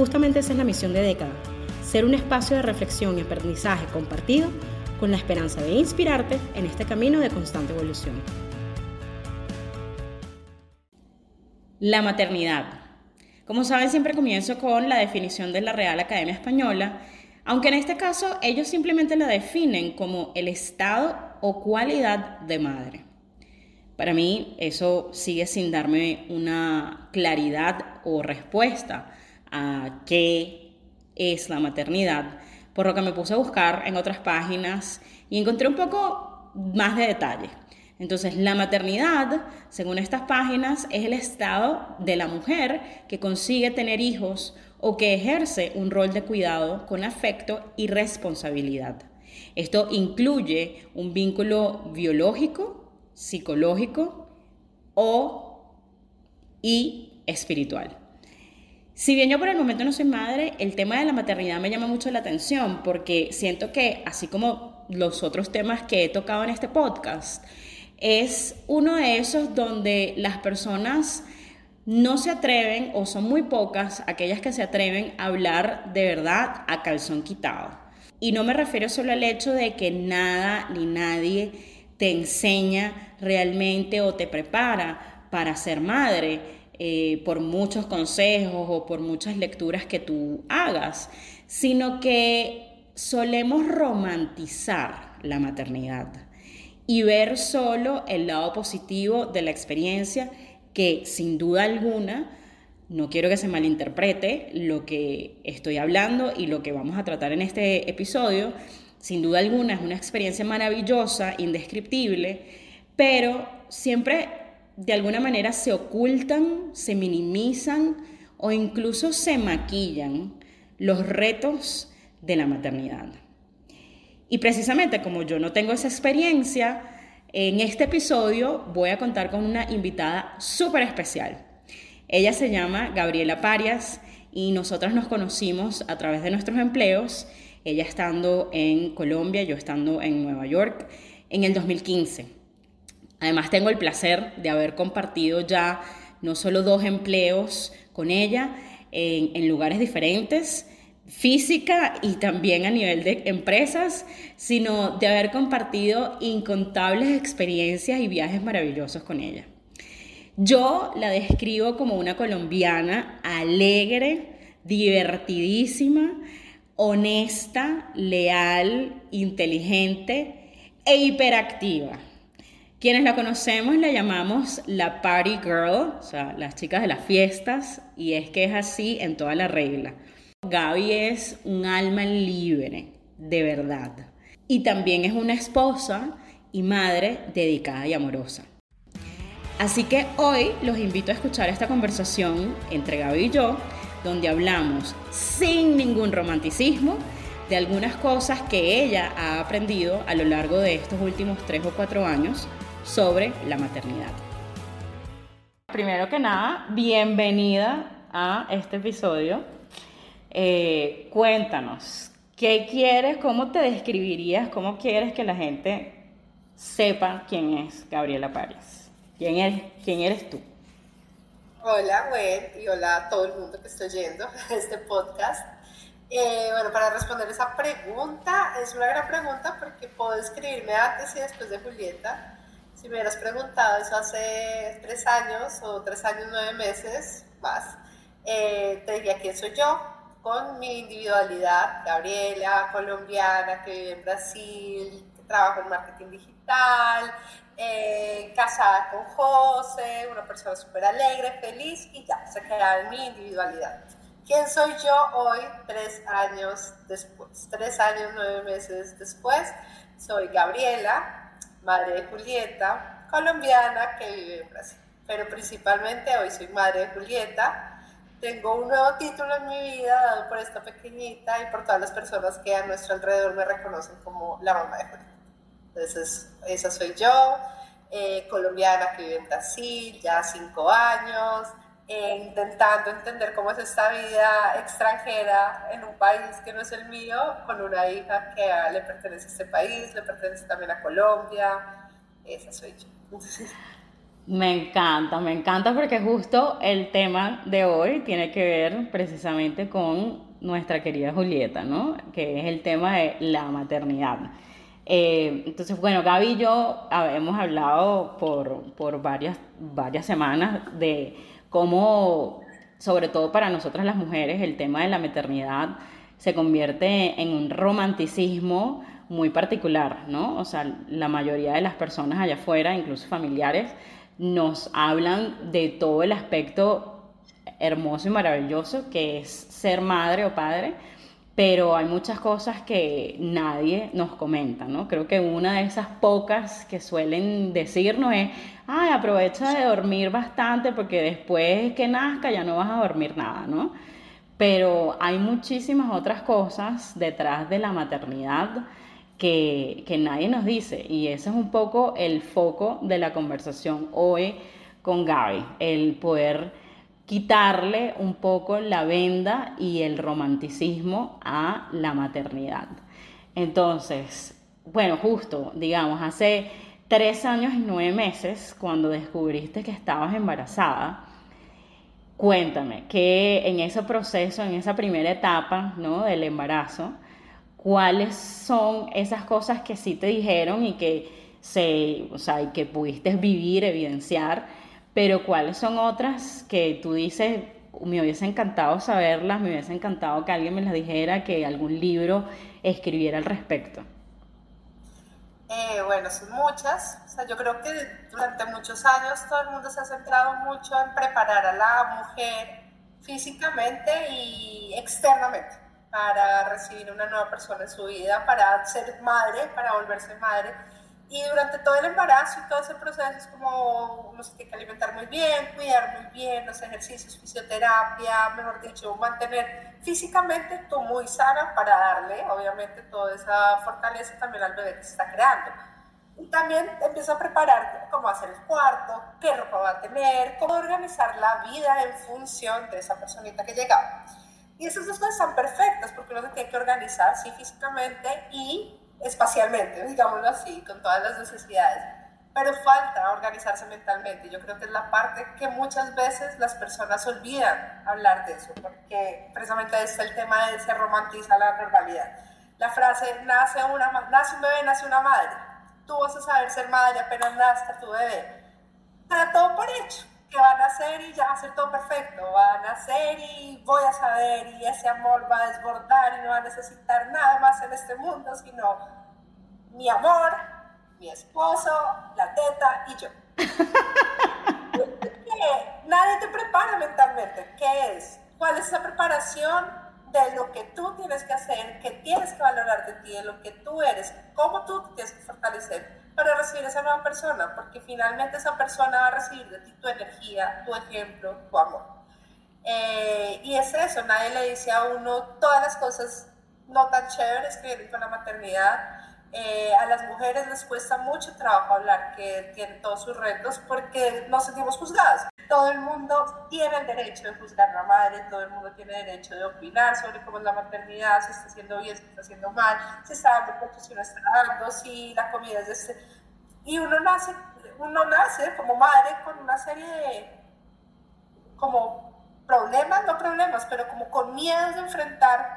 Justamente esa es la misión de Década, ser un espacio de reflexión y aprendizaje compartido con la esperanza de inspirarte en este camino de constante evolución. La maternidad. Como saben, siempre comienzo con la definición de la Real Academia Española, aunque en este caso ellos simplemente la definen como el estado o cualidad de madre. Para mí eso sigue sin darme una claridad o respuesta a qué es la maternidad, por lo que me puse a buscar en otras páginas y encontré un poco más de detalle. Entonces, la maternidad, según estas páginas, es el estado de la mujer que consigue tener hijos o que ejerce un rol de cuidado con afecto y responsabilidad. Esto incluye un vínculo biológico, psicológico o y espiritual. Si bien yo por el momento no soy madre, el tema de la maternidad me llama mucho la atención porque siento que, así como los otros temas que he tocado en este podcast, es uno de esos donde las personas no se atreven o son muy pocas aquellas que se atreven a hablar de verdad a calzón quitado. Y no me refiero solo al hecho de que nada ni nadie te enseña realmente o te prepara para ser madre eh, por muchos consejos o por muchas lecturas que tú hagas, sino que solemos romantizar la maternidad y ver solo el lado positivo de la experiencia que sin duda alguna, no quiero que se malinterprete lo que estoy hablando y lo que vamos a tratar en este episodio, sin duda alguna es una experiencia maravillosa, indescriptible, pero siempre de alguna manera se ocultan, se minimizan o incluso se maquillan los retos de la maternidad. Y precisamente como yo no tengo esa experiencia, en este episodio voy a contar con una invitada súper especial. Ella se llama Gabriela Parias y nosotras nos conocimos a través de nuestros empleos, ella estando en Colombia, yo estando en Nueva York, en el 2015. Además tengo el placer de haber compartido ya no solo dos empleos con ella en, lugares diferentes, física y también a nivel de empresas, sino de haber compartido incontables experiencias y viajes maravillosos con ella. Yo la describo como una colombiana alegre, divertidísima, honesta, leal, inteligente e hiperactiva. Quienes la conocemos la llamamos la party girl, o sea, las chicas de las fiestas, y es que es así en toda la regla. Gaby es un alma libre, de verdad. Y también es una esposa y madre dedicada y amorosa. Así que hoy los invito a escuchar esta conversación entre Gaby y yo, donde hablamos sin ningún romanticismo de algunas cosas que ella ha aprendido a lo largo de estos últimos tres o cuatro años sobre la maternidad. Primero que nada, bienvenida a este episodio. Eh, cuéntanos, ¿qué quieres? ¿Cómo te describirías? ¿Cómo quieres que la gente sepa quién es Gabriela Párez? ¿Quién eres, quién eres tú? Hola, Gwen, y hola a todo el mundo que está oyendo este podcast. Eh, bueno, para responder esa pregunta, es una gran pregunta porque puedo escribirme antes y después de Julieta. Si me hubieras preguntado eso hace tres años o tres años, nueve meses más, eh, te diría quién soy yo, con mi individualidad, Gabriela, colombiana, que vive en Brasil, que trabaja en marketing digital, eh, casada con José, una persona súper alegre, feliz y ya, se queda en mi individualidad. ¿Quién soy yo hoy, tres años después? Tres años, nueve meses después, soy Gabriela, madre de Julieta, colombiana que vive en Brasil. Pero principalmente hoy soy madre de Julieta, tengo un nuevo título en mi vida dado por esta pequeñita y por todas las personas que a nuestro alrededor me reconocen como la mamá de Julieta. Entonces, esa soy yo, eh, colombiana que vive en Brasil, ya cinco años, eh, intentando entender cómo es esta vida extranjera en un país que no es el mío, con una hija que le pertenece a este país, le pertenece también a Colombia. Esa soy yo. Me encanta, me encanta porque justo el tema de hoy tiene que ver precisamente con nuestra querida Julieta, ¿no? Que es el tema de la maternidad. Eh, entonces, bueno, Gaby y yo hemos hablado por, por varias, varias semanas de cómo, sobre todo para nosotras las mujeres, el tema de la maternidad se convierte en un romanticismo muy particular, ¿no? O sea, la mayoría de las personas allá afuera, incluso familiares, nos hablan de todo el aspecto hermoso y maravilloso que es ser madre o padre, pero hay muchas cosas que nadie nos comenta, ¿no? Creo que una de esas pocas que suelen decirnos es, ay, aprovecha de dormir bastante porque después que nazca ya no vas a dormir nada, ¿no? Pero hay muchísimas otras cosas detrás de la maternidad que, que nadie nos dice y ese es un poco el foco de la conversación hoy con Gaby, el poder quitarle un poco la venda y el romanticismo a la maternidad. Entonces, bueno, justo, digamos, hace tres años y nueve meses, cuando descubriste que estabas embarazada, cuéntame, que en ese proceso, en esa primera etapa ¿no? del embarazo, ¿cuáles son esas cosas que sí te dijeron y que, se, o sea, y que pudiste vivir, evidenciar? Pero ¿cuáles son otras que tú dices, me hubiese encantado saberlas, me hubiese encantado que alguien me las dijera, que algún libro escribiera al respecto? Eh, bueno, son muchas. O sea, yo creo que durante muchos años todo el mundo se ha centrado mucho en preparar a la mujer físicamente y externamente para recibir una nueva persona en su vida, para ser madre, para volverse madre y durante todo el embarazo y todo ese proceso es como uno se tiene que alimentar muy bien, cuidar muy bien, los ejercicios, fisioterapia, mejor dicho, mantener físicamente tú muy sana para darle, obviamente, toda esa fortaleza también al bebé que se está creando. Y también empieza a preparar cómo hacer el cuarto, qué ropa va a tener, cómo organizar la vida en función de esa personita que llegaba. Y esas dos cosas están perfectas porque uno se tiene que organizar, sí, físicamente y espacialmente, digámoslo así, con todas las necesidades. Pero falta organizarse mentalmente. Yo creo que es la parte que muchas veces las personas olvidan hablar de eso, porque precisamente es el tema de se romantiza la normalidad. La frase, nace, una, nace un bebé, nace una madre. Tú vas a saber ser madre apenas nazca tu bebé. Está todo por hecho, que van a hacer y ya va a ser todo perfecto. Van a hacer y voy a saber y ese amor va a desbordar y no va a necesitar nada más en este mundo, sino mi amor, mi esposo, la teta y yo. Nadie te prepara mentalmente. ¿Qué es? ¿Cuál es esa preparación de lo que tú tienes que hacer, que tienes que valorar de ti, de lo que tú eres, cómo tú tienes que fortalecer para recibir esa nueva persona? Porque finalmente esa persona va a recibir de ti tu energía, tu ejemplo, tu amor. Eh, y es eso, nadie le dice a uno todas las cosas no tan chéveres que vienen con la maternidad eh, a las mujeres les cuesta mucho trabajo hablar que tienen todos sus retos porque nos sentimos juzgadas. Todo el mundo tiene el derecho de juzgar a la madre, todo el mundo tiene derecho de opinar sobre cómo es la maternidad, si está haciendo bien, si está haciendo mal, si está dando pecho, si no está dando, si la comida es de este... Y uno nace, uno nace como madre con una serie de como problemas, no problemas, pero como con miedos de enfrentar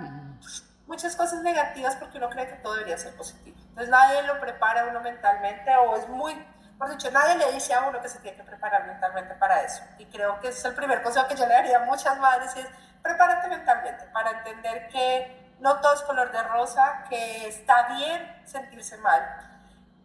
muchas cosas negativas porque uno cree que todo debería ser positivo. Entonces nadie lo prepara a uno mentalmente o es muy, por dicho, nadie le dice a uno que se tiene que preparar mentalmente para eso. Y creo que es el primer consejo que yo le daría a muchas madres es prepárate mentalmente para entender que no todo es color de rosa, que está bien sentirse mal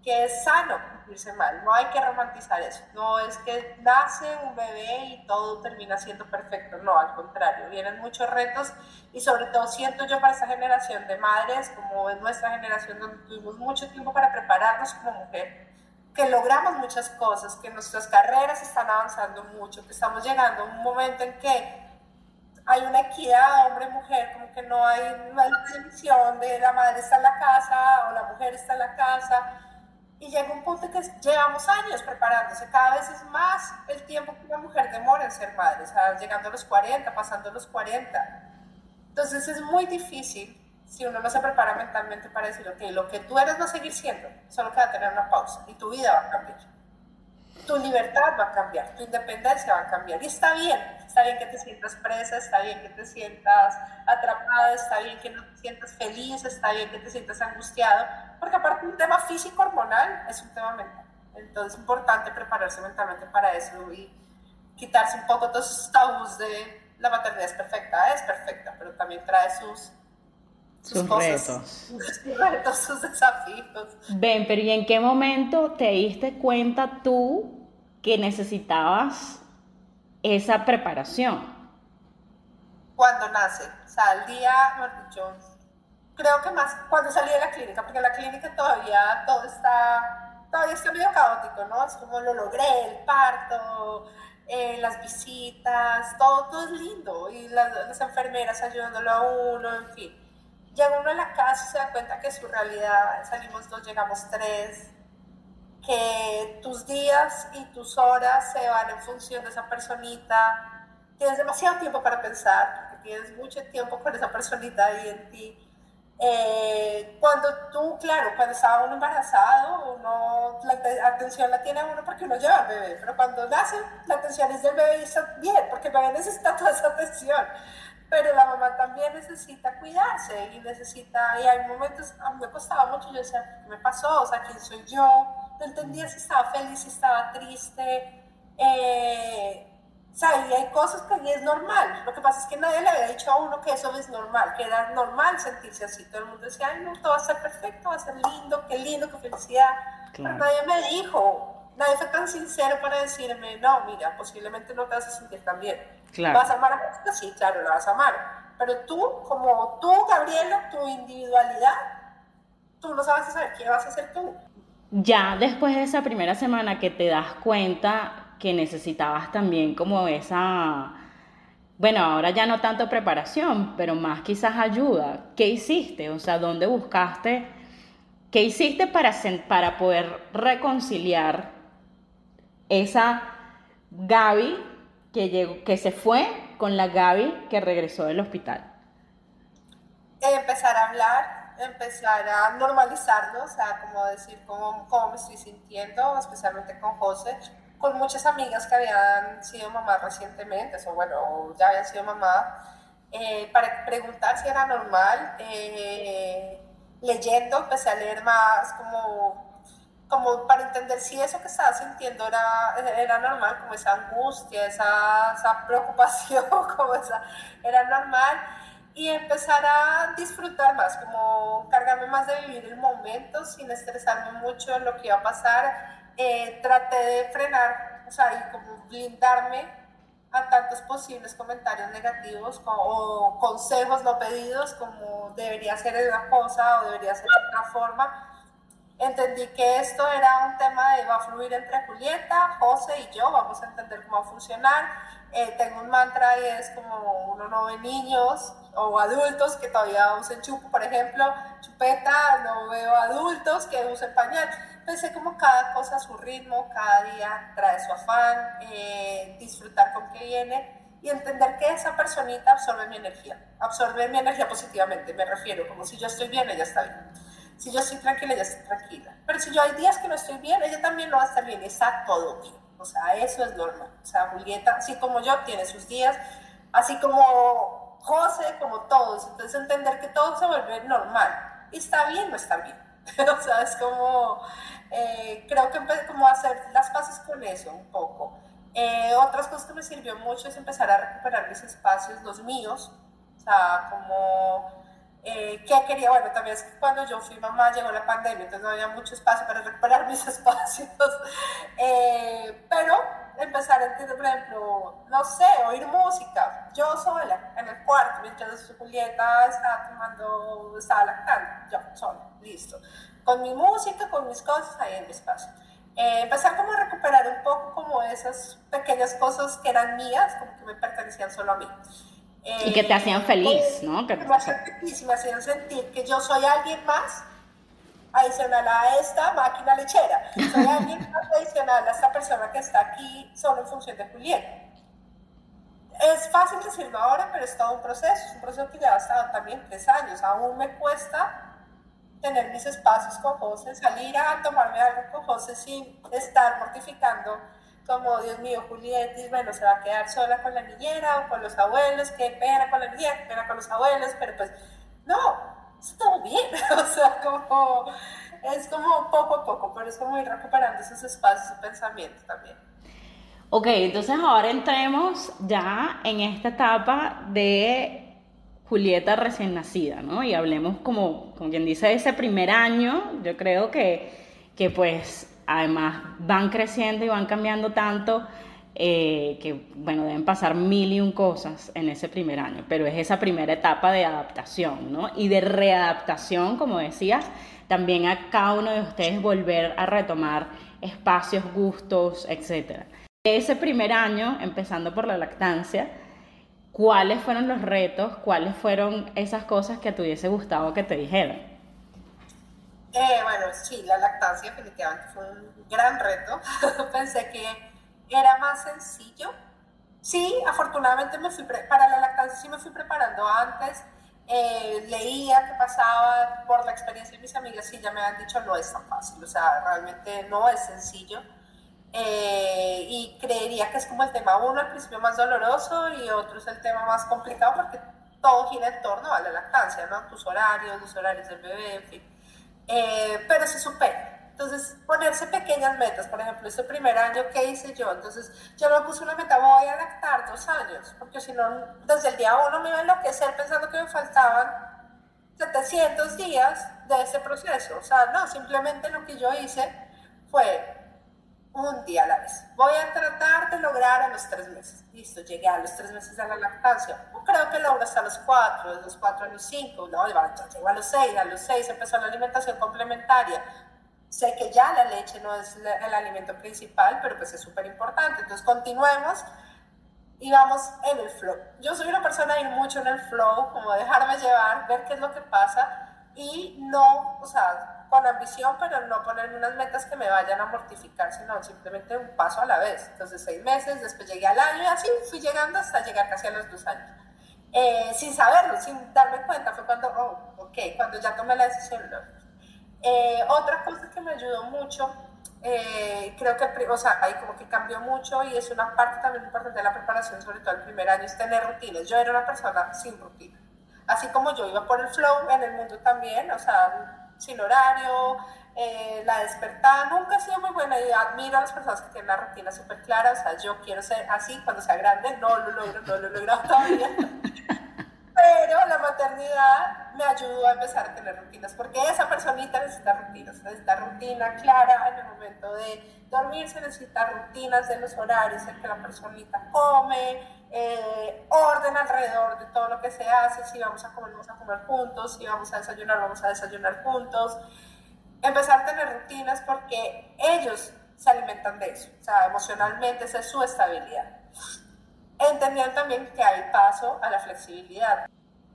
que es sano sentirse mal, no hay que romantizar eso, no es que nace un bebé y todo termina siendo perfecto, no, al contrario, vienen muchos retos y sobre todo siento yo para esta generación de madres, como es nuestra generación donde tuvimos mucho tiempo para prepararnos como mujer, que logramos muchas cosas, que nuestras carreras están avanzando mucho, que estamos llegando a un momento en que hay una equidad hombre-mujer, como que no hay, no hay división de la madre está en la casa o la mujer está en la casa. Y llega un punto que llevamos años preparándose, cada vez es más el tiempo que una mujer demora en ser madre, o sea, llegando a los 40, pasando a los 40. Entonces es muy difícil si uno no se prepara mentalmente para decir, ok, lo que tú eres va a seguir siendo, solo que va a tener una pausa y tu vida va a cambiar. Tu libertad va a cambiar, tu independencia va a cambiar. Y está bien, está bien que te sientas presa, está bien que te sientas atrapada, está bien que no te sientas feliz, está bien que te sientas angustiado, porque aparte un tema físico hormonal es un tema mental. Entonces es importante prepararse mentalmente para eso y quitarse un poco todos esos tabús de la maternidad es perfecta, es perfecta, pero también trae sus sus, retos. Sus retos, sus desafíos. Ven, pero ¿y en qué momento te diste cuenta tú que necesitabas esa preparación? Cuando nace, o sea, el día, creo que más cuando salí de la clínica, porque la clínica todavía todo está, todavía está medio caótico, ¿no? Es como lo logré, el parto, eh, las visitas, todo, todo es lindo, y las, las enfermeras ayudándolo a uno, en fin llega uno a la casa y se da cuenta que su realidad, salimos dos, llegamos tres, que tus días y tus horas se van en función de esa personita, tienes demasiado tiempo para pensar, porque tienes mucho tiempo con esa personita ahí en ti. Eh, cuando tú, claro, cuando estaba uno embarazado, uno, la atención la tiene uno porque uno lleva al bebé, pero cuando nace, la atención es del bebé y está bien, porque el bebé necesita toda esa atención pero la mamá también necesita cuidarse y necesita, y hay momentos, a mí me costaba mucho, yo decía, ¿qué me pasó? O sea, ¿quién soy yo? No entendía si estaba feliz, si estaba triste, eh, o sea, y hay cosas que es normal, lo que pasa es que nadie le había dicho a uno que eso es normal, que era normal sentirse así, todo el mundo decía, ay, no, todo va a ser perfecto, va a ser lindo, qué lindo, qué felicidad, pero nadie me dijo, nadie fue tan sincero para decirme, no, mira, posiblemente no te vas a sentir tan bien ¿Vas a amar a Jessica? Sí, claro, la vas a amar. Pero tú, como tú, Gabriela, tu individualidad, tú no sabes saber qué vas a hacer tú. Ya después de esa primera semana que te das cuenta que necesitabas también como esa, bueno, ahora ya no tanto preparación, pero más quizás ayuda. ¿Qué hiciste? O sea, ¿dónde buscaste? ¿Qué hiciste para, para poder reconciliar esa Gaby que, llegó, que se fue con la Gaby que regresó del hospital? Empezar a hablar, empezar a normalizarlo, o sea, como decir cómo, cómo me estoy sintiendo, especialmente con José, con muchas amigas que habían sido mamás recientemente, o bueno, ya habían sido mamá, eh, para preguntar si era normal. Eh, leyendo, empecé a leer más como como para entender si eso que estaba sintiendo era, era normal, como esa angustia, esa, esa preocupación, como esa, era normal, y empezar a disfrutar más, como cargarme más de vivir el momento sin estresarme mucho en lo que iba a pasar. Eh, traté de frenar, o sea, y como blindarme a tantos posibles comentarios negativos o consejos no pedidos, como debería ser de una cosa o debería ser de otra forma entendí que esto era un tema de va a fluir entre Julieta, José y yo, vamos a entender cómo va a funcionar. Eh, tengo un mantra y es como uno no ve niños o adultos que todavía usen chupo, por ejemplo, chupeta, no veo adultos que usen pañal. Pensé como cada cosa a su ritmo, cada día trae su afán, eh, disfrutar con qué viene y entender que esa personita absorbe mi energía, absorbe mi energía positivamente, me refiero, como si yo estoy bien, ella está bien. Si yo estoy tranquila, ella está tranquila. Pero si yo hay días que no estoy bien, ella también no va a estar bien. Está todo bien. O sea, eso es normal. O sea, Julieta, así como yo, tiene sus días, así como José, como todos. Entonces, entender que todo se vuelve normal. Y está bien, no está bien. o sea, es como, eh, creo que como hacer las paces con eso un poco. Eh, otras cosas que me sirvió mucho es empezar a recuperar mis espacios, los míos. O sea, como eh, ¿Qué quería? Bueno, también es que cuando yo fui mamá llegó la pandemia, entonces no había mucho espacio para recuperar mis espacios. Eh, pero empezar a entender, por ejemplo, no sé, oír música, yo sola, en el cuarto, mientras Julieta estaba tomando, estaba lactando, yo sola, listo. Con mi música, con mis cosas ahí en mi espacio. Eh, empezar como a recuperar un poco como esas pequeñas cosas que eran mías, como que me pertenecían solo a mí. Y que te hacían feliz, ¿no? Que me hacían feliz me hacían sentir que yo soy alguien más adicional a esta máquina lechera. Soy alguien más adicional a esta persona que está aquí solo en función de Julieta. Es fácil decirlo ahora, pero es todo un proceso. Es un proceso que lleva hasta también tres años. Aún me cuesta tener mis espacios con José, salir a tomarme algo con José sin estar mortificando como, Dios mío, Julieta, bueno, se va a quedar sola con la niñera o con los abuelos, qué pena con la niñera, qué pena con los abuelos, pero pues, no, todo bien, o sea, como, es como poco a poco, pero es como ir recuperando esos espacios y pensamientos también. Ok, entonces ahora entremos ya en esta etapa de Julieta recién nacida, ¿no? Y hablemos como, como quien dice, ese primer año, yo creo que, que pues además van creciendo y van cambiando tanto eh, que, bueno, deben pasar mil y un cosas en ese primer año, pero es esa primera etapa de adaptación, ¿no? Y de readaptación, como decías, también a cada uno de ustedes volver a retomar espacios, gustos, etc. Ese primer año, empezando por la lactancia, ¿cuáles fueron los retos? ¿Cuáles fueron esas cosas que te hubiese gustado que te dijeran? Eh, bueno, sí, la lactancia definitivamente fue un gran reto. Pensé que era más sencillo. Sí, afortunadamente me fui para la lactancia sí me fui preparando antes. Eh, leía qué pasaba por la experiencia de mis amigas y ya me han dicho no es tan fácil, o sea, realmente no es sencillo. Eh, y creería que es como el tema uno al principio más doloroso y otro es el tema más complicado porque todo gira en torno a la lactancia, ¿no? Tus horarios, los horarios del bebé, en fin. Eh, pero se supera. Entonces, ponerse pequeñas metas, por ejemplo, este primer año, ¿qué hice yo? Entonces, yo me puse una meta, voy a lactar dos años, porque si no, desde el día uno me iba a enloquecer pensando que me faltaban 700 días de ese proceso. O sea, no, simplemente lo que yo hice fue un día a la vez. Voy a tratar de lograr a los tres meses. Listo, llegué a los tres meses de la lactancia. creo que logro hasta los cuatro, de los cuatro a los cinco. No, llego a los seis, a los seis empezó la alimentación complementaria Sé que ya la leche no es el alimento principal, pero pues es súper importante. Entonces continuemos y vamos en el flow. Yo soy una persona de ir mucho en el flow, como dejarme llevar, ver qué es lo que pasa y no, o sea, con ambición, pero no ponerme unas metas que me vayan a mortificar, sino simplemente un paso a la vez. Entonces seis meses, después llegué al año y así fui llegando hasta llegar casi a los dos años. Eh, sin saberlo, sin darme cuenta, fue cuando, oh, ok, cuando ya tomé la decisión, eh, otra cosa que me ayudó mucho, eh, creo que, o sea, ahí como que cambió mucho y es una parte también importante de la preparación, sobre todo el primer año, es tener rutinas. Yo era una persona sin rutina. Así como yo iba por el flow en el mundo también, o sea, sin horario, eh, la despertada, nunca ha sido muy buena y admiro a las personas que tienen la rutina súper clara, o sea, yo quiero ser así cuando sea grande, no lo logro, no lo he logrado todavía. Pero la maternidad me ayudó a empezar a tener rutinas, porque esa personita necesita rutinas, necesita rutina clara en el momento de dormirse, necesita rutinas de los horarios en que la personita come, eh, orden alrededor de todo lo que se hace, si vamos a comer, vamos a comer juntos, si vamos a desayunar, vamos a desayunar juntos. Empezar a tener rutinas porque ellos se alimentan de eso, o sea, emocionalmente esa es su estabilidad entendían también que hay paso a la flexibilidad.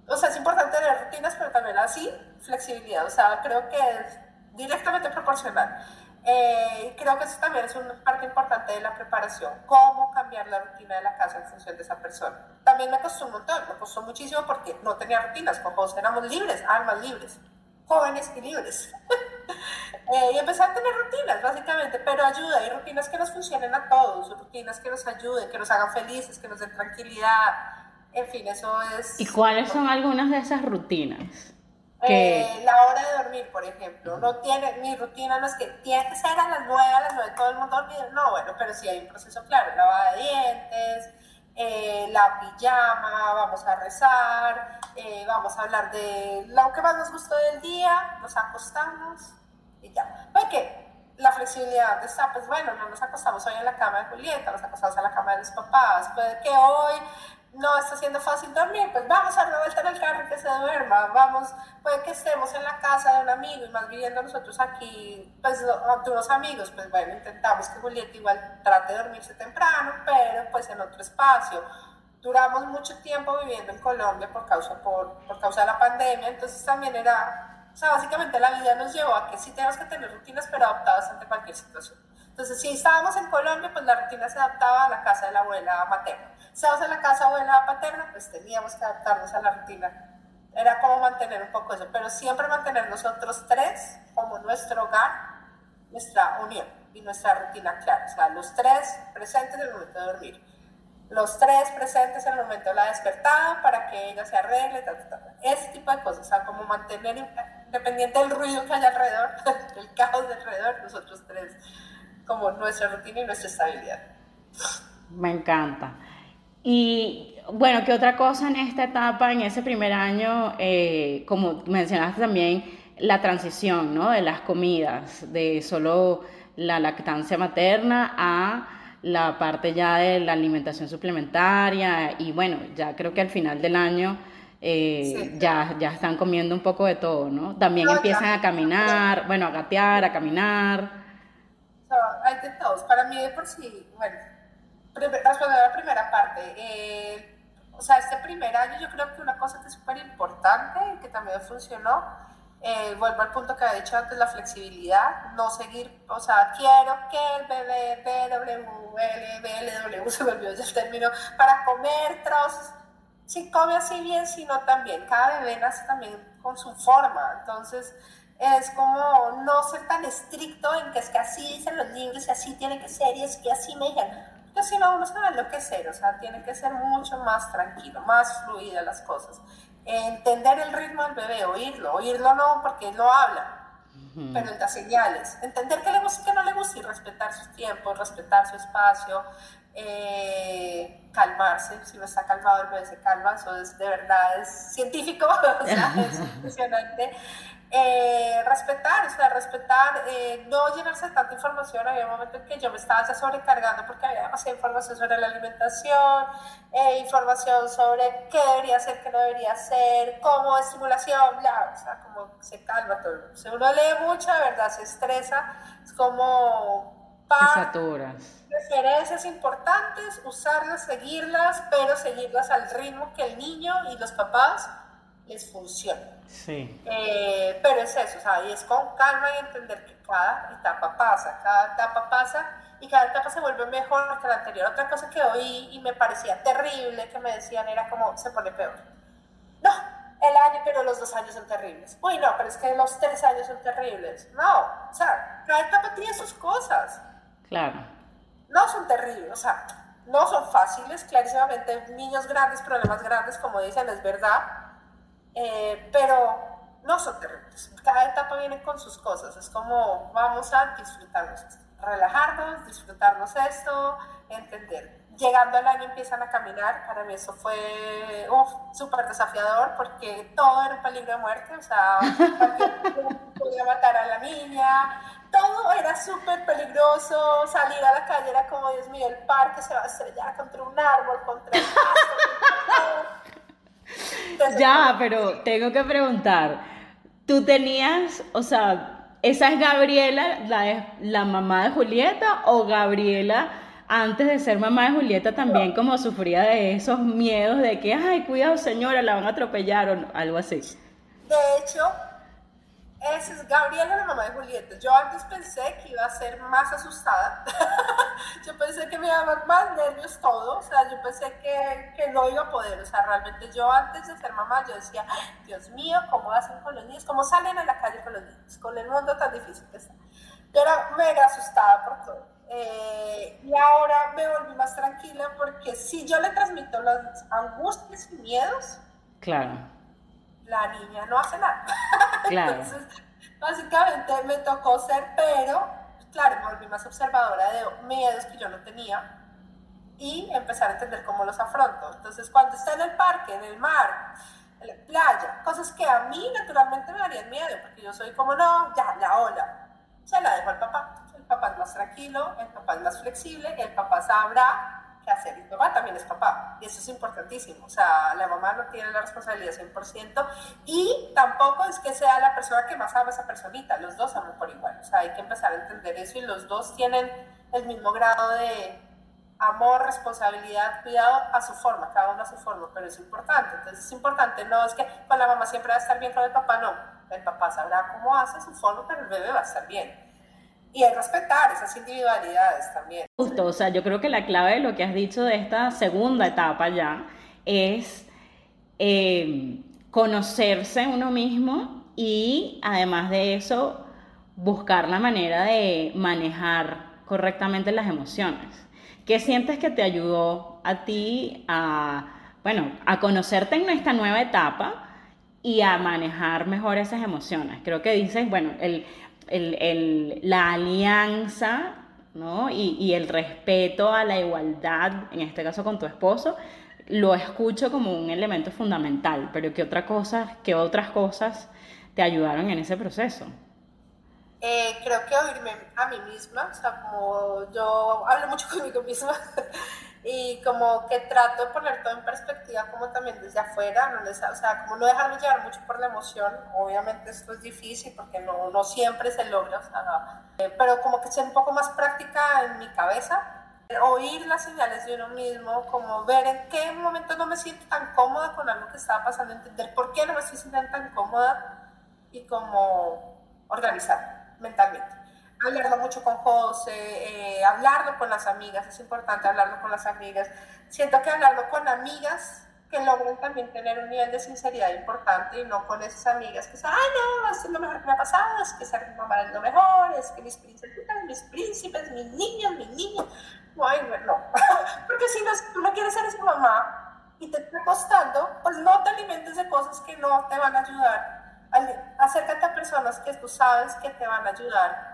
O sea, es importante tener rutinas, pero también así flexibilidad. O sea, creo que es directamente proporcional. Eh, creo que eso también es una parte importante de la preparación, cómo cambiar la rutina de la casa en función de esa persona. También me costó un montón, me costó muchísimo porque no tenía rutinas, como éramos libres, almas libres, jóvenes y libres. Eh, y empezar a tener rutinas, básicamente, pero ayuda, hay rutinas que nos funcionen a todos, rutinas que nos ayuden, que nos hagan felices, que nos den tranquilidad. En fin, eso es... ¿Y cuáles son algunas de esas rutinas? Eh, la hora de dormir, por ejemplo, no tiene, mi rutina no es que tiene que ser a las 9, a las 9 todo el mundo dormido, no, bueno, pero sí hay un proceso claro, lavada de dientes, eh, la pijama, vamos a rezar, eh, vamos a hablar de lo que más nos gustó del día, nos acostamos y ya. Porque la flexibilidad está, pues bueno, no nos acostamos hoy en la cama de Julieta, nos acostamos en la cama de los papás, puede que hoy no está siendo fácil dormir, pues vamos a dar una vuelta en el carro que se duerma, vamos, puede que estemos en la casa de un amigo y más viviendo nosotros aquí, pues ante unos amigos, pues bueno, intentamos que Julieta igual trate de dormirse temprano, pero pues en otro espacio. duramos mucho tiempo viviendo en Colombia por causa, por, por causa de la pandemia, entonces también era, o sea, básicamente la vida nos llevó a que sí tenemos que tener rutinas, pero adaptadas ante cualquier situación. Entonces, si estábamos en Colombia, pues la rutina se adaptaba a la casa de la abuela materna. Si estábamos en la casa abuela paterna, pues teníamos que adaptarnos a la rutina. Era como mantener un poco eso, pero siempre mantener nosotros tres como nuestro hogar, nuestra unión y nuestra rutina clara. O sea, los tres presentes en el momento de dormir. Los tres presentes en el momento de la despertada para que ella se arregle, ese tipo de cosas. O sea, como mantener, independiente del ruido que haya alrededor, del caos de alrededor, nosotros tres como nuestra rutina y nuestra estabilidad. Me encanta. Y bueno, ¿qué otra cosa en esta etapa, en ese primer año, eh, como mencionaste también, la transición ¿no? de las comidas, de solo la lactancia materna a la parte ya de la alimentación suplementaria y bueno, ya creo que al final del año eh, ya, ya están comiendo un poco de todo, ¿no? También empiezan a caminar, bueno, a gatear, a caminar hay de todos. Para mí, de por sí, bueno, respondiendo a la primera parte, eh, o sea, este primer año yo creo que una cosa que es súper importante y que también funcionó, eh, vuelvo al punto que había dicho antes, la flexibilidad, no seguir, o sea, quiero que el bebé BW, L, BLW, se volvió el término, para comer trozos, si come así bien, si no también, cada bebé nace también con su forma, entonces es como no ser tan estricto en que es que así dicen los libros y así tiene que ser y es que así me dijeron. Porque si no, uno se va a enloquecer, o sea, tiene que ser mucho más tranquilo, más fluida las cosas. Entender el ritmo del bebé, oírlo, oírlo no porque él lo habla, pero en las señales. Entender qué le gusta y qué no le gusta y respetar sus tiempos, respetar su espacio, eh, calmarse. Si no está calmado, el bebé se calma. Eso es de verdad, es científico, o sea, es impresionante. Eh, respetar, o sea, respetar, eh, no llenarse de tanta información. Había un momento en que yo me estaba ya sobrecargando porque había demasiada información sobre la alimentación, eh, información sobre qué debería hacer, qué no debería hacer, cómo estimulación, bla, o sea, como se calma todo. Si uno lee mucho, de verdad, se estresa, es como... Referencias importantes, usarlas, seguirlas, pero seguirlas al ritmo que el niño y los papás les funciona. Sí. Eh, pero es eso, o sea, y es con calma y entender que cada etapa pasa, cada etapa pasa y cada etapa se vuelve mejor que la anterior. Otra cosa que oí y me parecía terrible que me decían era como se pone peor. No, el año, pero los dos años son terribles. Uy, no, pero es que los tres años son terribles. No, o sea, cada etapa tiene sus cosas. Claro. No son terribles, o sea, no son fáciles, clarísimamente, niños grandes, problemas grandes, como dicen, es verdad eh, pero no son terribles. Cada etapa viene con sus cosas. Es como vamos a disfrutarnos relajarnos, disfrutarnos esto, entender. Llegando al año empiezan a caminar. Para mí eso fue súper desafiador porque todo era un peligro de muerte. O sea, podía matar a la niña. Todo era súper peligroso. Salir a la calle era como, Dios mío, el parque se va a estrellar contra un árbol, contra el pasto, ya, pero tengo que preguntar, ¿tú tenías, o sea, esa es Gabriela, la, la mamá de Julieta, o Gabriela antes de ser mamá de Julieta también como sufría de esos miedos de que, ay, cuidado señora, la van a atropellar o algo así? De hecho, esa es Gabriela, la mamá de Julieta. Yo antes pensé que iba a ser más asustada. yo pensé que me iba a dar más nervios todo. O sea, yo pensé que, que, no iba a poder. O sea, realmente yo antes de ser mamá, yo decía, Dios mío, ¿cómo hacen con los niños? ¿Cómo salen a la calle con los niños? Con el mundo tan difícil que está. Yo era mega asustada por todo. Eh, y ahora me volví más tranquila porque si yo le transmito las angustias y miedos, claro la niña no hace nada. Claro. Entonces, básicamente me tocó ser, pero, claro, me volví más observadora de miedos que yo no tenía y empezar a entender cómo los afronto. Entonces, cuando está en el parque, en el mar, en la playa, cosas que a mí naturalmente me darían miedo, porque yo soy como, no, ya, la ola, se la dejo al papá. El papá es más tranquilo, el papá es más flexible, el papá sabrá que hacer. Y mamá también es papá. Y eso es importantísimo. O sea, la mamá no tiene la responsabilidad 100%. Y tampoco es que sea la persona que más ama a esa personita. Los dos aman por igual. O sea, hay que empezar a entender eso. Y los dos tienen el mismo grado de amor, responsabilidad, cuidado a su forma, cada uno a su forma, pero es importante. Entonces es importante, no es que con la mamá siempre va a estar bien, con el papá no. El papá sabrá cómo hace su forma, pero el bebé va a estar bien. Y es respetar esas individualidades también. Justo, o sea, yo creo que la clave de lo que has dicho de esta segunda etapa ya es eh, conocerse uno mismo y además de eso, buscar la manera de manejar correctamente las emociones. ¿Qué sientes que te ayudó a ti a, bueno, a conocerte en esta nueva etapa y a manejar mejor esas emociones? Creo que dices, bueno, el, el, la alianza ¿no? Y, y, el respeto a la igualdad, en este caso con tu esposo, lo escucho como un elemento fundamental, pero ¿qué, otra cosa, qué otras cosas te ayudaron en ese proceso? Eh, creo que oírme a mí misma, o sea, como yo hablo mucho conmigo misma y como que trato de poner todo en perspectiva como también desde afuera, no o sea, como no dejarme llevar mucho por la emoción, obviamente esto es difícil porque no, no siempre se logra, o sea, eh, pero como que ser un poco más práctica en mi cabeza, oír las señales de uno mismo, como ver en qué momento no me siento tan cómoda con algo que estaba pasando, entender por qué no me estoy sintiendo tan cómoda y como organizar mentalmente. Hablarlo mucho con José, eh, hablarlo con las amigas, es importante hablarlo con las amigas. Siento que hablarlo con amigas que logren también tener un nivel de sinceridad importante y no con esas amigas que dicen, ay no, es lo mejor que me ha pasado, es que ser mamá es lo mejor, es que mis príncipes, mis príncipes, mis niños, mis niños. Ay, no, porque si no, tú no quieres ser esa mamá y te está costando, pues no te alimentes de cosas que no te van a ayudar acércate a personas que tú sabes que te van a ayudar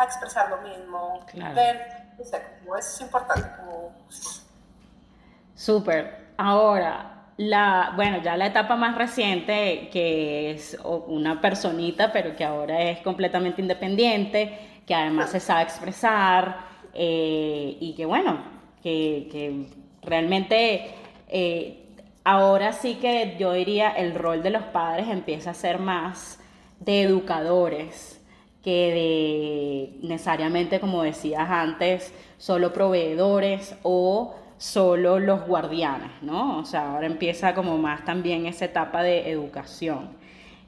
a expresar lo mismo, ver, no sé, como eso es importante. Como... Súper. Ahora, la, bueno, ya la etapa más reciente, que es una personita, pero que ahora es completamente independiente, que además se sabe expresar, eh, y que bueno, que, que realmente eh, ahora sí que yo diría el rol de los padres empieza a ser más de educadores que necesariamente, como decías antes, solo proveedores o solo los guardianes, ¿no? O sea, ahora empieza como más también esa etapa de educación.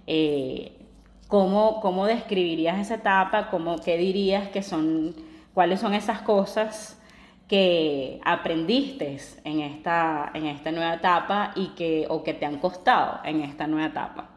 Eh, ¿cómo, ¿Cómo describirías esa etapa? ¿Cómo, ¿Qué dirías que son, cuáles son esas cosas que aprendiste en esta, en esta nueva etapa y que, o que te han costado en esta nueva etapa?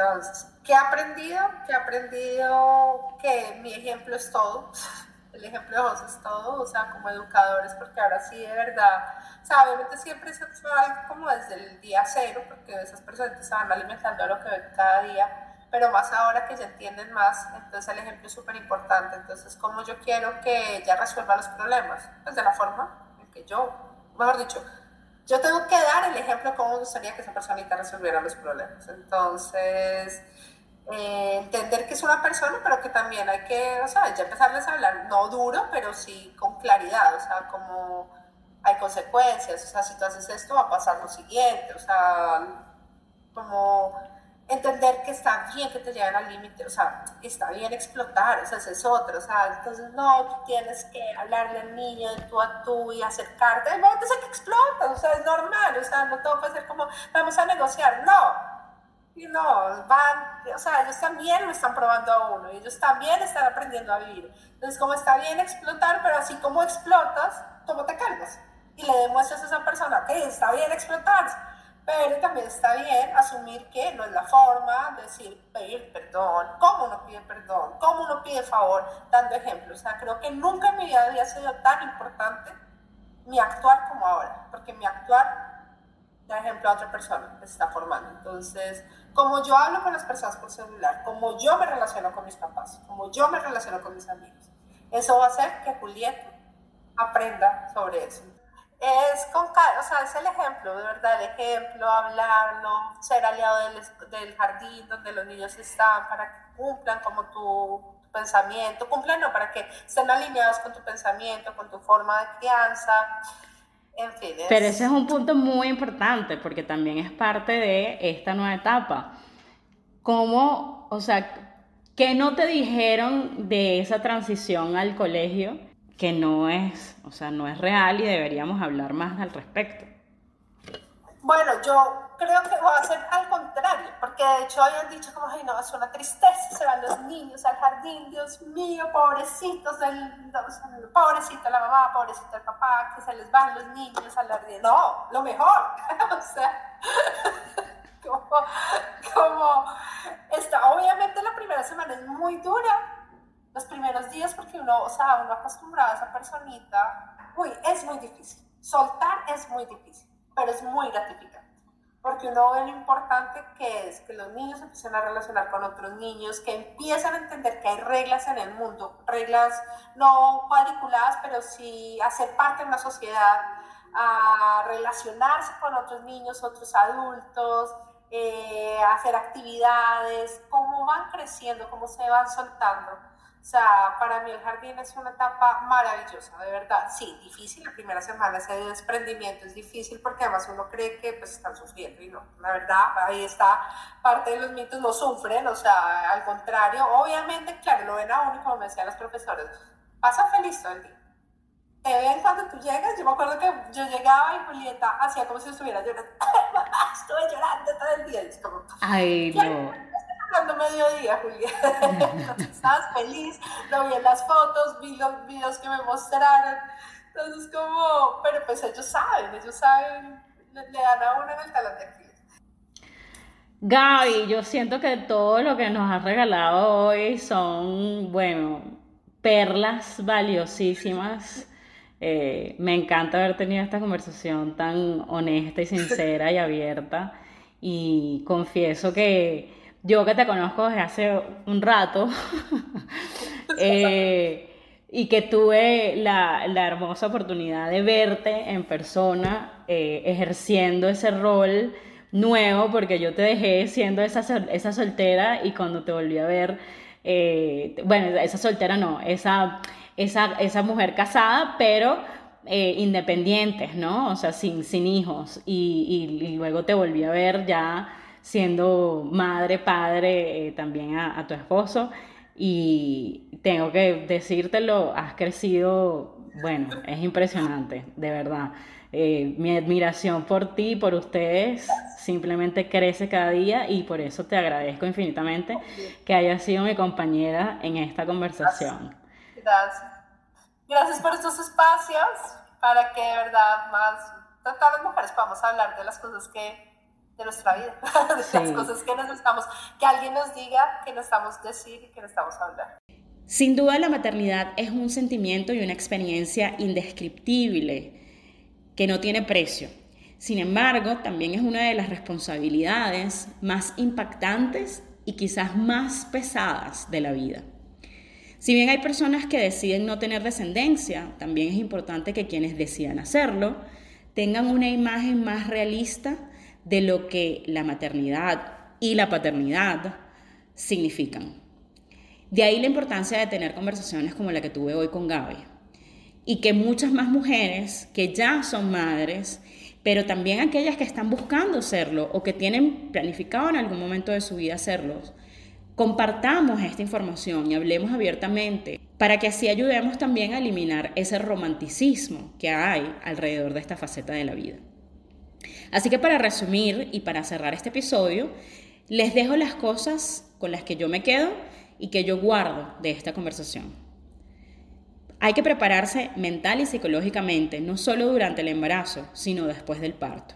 Entonces, ¿qué he aprendido? Que he aprendido que mi ejemplo es todo. El ejemplo de José es todo, o sea, como educadores, porque ahora sí, de verdad, o sea, obviamente siempre se va como desde el día cero, porque esas personas se van alimentando a lo que ven cada día, pero más ahora que ya entienden más, entonces el ejemplo es súper importante. Entonces, como yo quiero que ella resuelva los problemas? Pues de la forma en que yo, mejor dicho, yo tengo que dar el ejemplo de cómo me gustaría que esa personita resolviera los problemas. Entonces, eh, entender que es una persona, pero que también hay que, o sea, ya empezarles a hablar, no duro, pero sí con claridad, o sea, como hay consecuencias, o sea, si tú haces esto va a pasar lo siguiente, o sea, como entender que está bien que te lleven al límite, o sea, está bien explotar, o sea, ese es otro, o sea, entonces no, tú tienes que hablarle al niño de tú a tú y acercarte, el momento es que explota, o sea, es normal, o sea, no todo puede ser como, vamos a negociar, no, y no, van, o sea, ellos también lo están probando a uno, ellos también están aprendiendo a vivir, entonces como está bien explotar, pero así como explotas, ¿cómo te calmas? Y le demuestras a esa persona que está bien explotar, pero también está bien asumir que no es la forma de decir pedir perdón, cómo uno pide perdón, cómo uno pide favor, dando ejemplos. O sea, creo que nunca en mi vida había sido tan importante mi actuar como ahora, porque mi actuar da ejemplo a otra persona que se está formando. Entonces, como yo hablo con las personas por celular, como yo me relaciono con mis papás, como yo me relaciono con mis amigos, eso va a hacer que Julieta aprenda sobre eso es con o sea, es el ejemplo, de verdad, el ejemplo, hablarlo, ser aliado del, del jardín donde los niños están para que cumplan como tu, pensamiento, cumplan no, para que estén alineados con tu pensamiento, con tu forma de crianza, en fin. Pero ese es un punto muy importante porque también es parte de esta nueva etapa. ¿Cómo, o sea, qué no te dijeron de esa transición al colegio? Que no es, o sea, no es real y deberíamos hablar más al respecto. Bueno, yo creo que va a ser al contrario, porque de hecho habían dicho como, ay no, es una tristeza, se van los niños al jardín, Dios mío, pobrecitos, del, pobrecito la mamá, pobrecito el papá, que se les van los niños al jardín. No, lo mejor, o sea, como, como, está, obviamente la primera semana es muy dura, los primeros días porque uno, o sea, uno acostumbrado a esa personita, uy, es muy difícil, soltar es muy difícil pero es muy gratificante. Porque uno ve lo importante que es que los niños empiecen a relacionar con otros niños, que empiezan a entender que hay reglas en el mundo, reglas no cuadriculadas, pero sí hacer parte de una sociedad, a relacionarse con otros niños, otros adultos, eh, hacer actividades, cómo van creciendo, cómo se van soltando o sea, para mí el jardín es una etapa maravillosa, de verdad. Sí, difícil, la primera semana ese desprendimiento es difícil porque además uno cree que pues están sufriendo y no, la verdad, ahí está parte de los mitos, no sufren, o sea, al contrario, obviamente, claro, lo ven a uno, como me decían los profesores, pasa feliz todo el día. Te ven cuando tú llegas, yo me acuerdo que yo llegaba y Julieta hacía como si estuviera llorando, estuve llorando todo el día, y es como, Ay, no cuando mediodía, Julián. Estabas feliz, lo vi en las fotos, vi los videos que me mostraron. Entonces, como, pero pues ellos saben, ellos saben, le, dan a uno en el talón de. Gaby, yo siento que todo lo que nos has regalado hoy son, bueno, perlas valiosísimas. Eh, me encanta haber tenido esta conversación tan honesta y sincera y abierta. Y confieso que yo que te conozco desde hace un rato eh, y que tuve la, hermosa oportunidad de verte en persona eh, ejerciendo ese rol nuevo, porque yo te dejé siendo esa, esa soltera y cuando te volví a ver, eh, bueno, esa soltera no, esa, esa, esa mujer casada, pero independientes, ¿no? O sea, sin, sin hijos. Y, y luego te volví a ver ya siendo madre, padre eh, también a, tu esposo. Y tengo que decírtelo, has crecido, bueno, es impresionante, de verdad. Eh, mi admiración por ti, por ustedes, simplemente crece cada día y por eso te agradezco infinitamente que hayas sido mi compañera en esta conversación. Gracias. Gracias por estos espacios para que de verdad más todas las mujeres podamos hablar de las cosas que de nuestra vida, de las cosas que necesitamos, que alguien nos diga, que necesitamos decir y que necesitamos hablar. Sin duda la maternidad es un sentimiento y una experiencia indescriptible que no tiene precio. Sin embargo, también es una de las responsabilidades más impactantes y quizás más pesadas de la vida. Si bien hay personas que deciden no tener descendencia, también es importante que quienes decidan hacerlo tengan una imagen más realista de lo que la maternidad y la paternidad significan. De ahí la importancia de tener conversaciones como la que tuve hoy con Gaby. Y que muchas más mujeres que ya son madres, pero también aquellas que están buscando serlo o que tienen planificado en algún momento de su vida serlo, compartamos esta información y hablemos abiertamente para que así ayudemos también a eliminar ese romanticismo que hay alrededor de esta faceta de la vida. Así que para resumir y para cerrar este episodio, les dejo las cosas con las que yo me quedo y que yo guardo de esta conversación. Hay que prepararse mental y psicológicamente, no solo durante el embarazo, sino después del parto.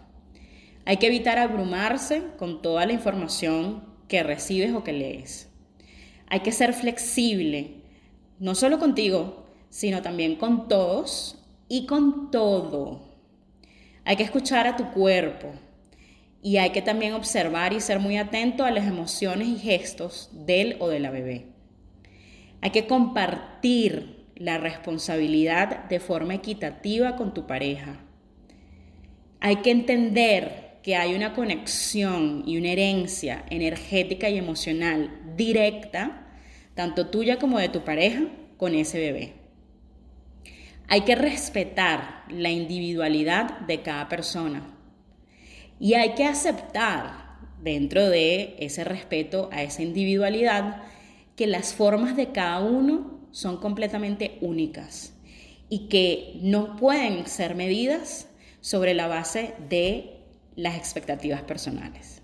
Hay que evitar abrumarse con toda la información que recibes o que lees. Hay que ser flexible, no solo contigo, sino también con todos y con todo. Hay que escuchar a tu cuerpo y hay que también observar y ser muy atento a las emociones y gestos del o de la bebé. Hay que compartir la responsabilidad de forma equitativa con tu pareja. Hay que entender que hay una conexión y una herencia energética y emocional directa, tanto tuya como de tu pareja, con ese bebé. Hay que respetar la individualidad de cada persona y hay que aceptar dentro de ese respeto a esa individualidad que las formas de cada uno son completamente únicas y que no pueden ser medidas sobre la base de las expectativas personales.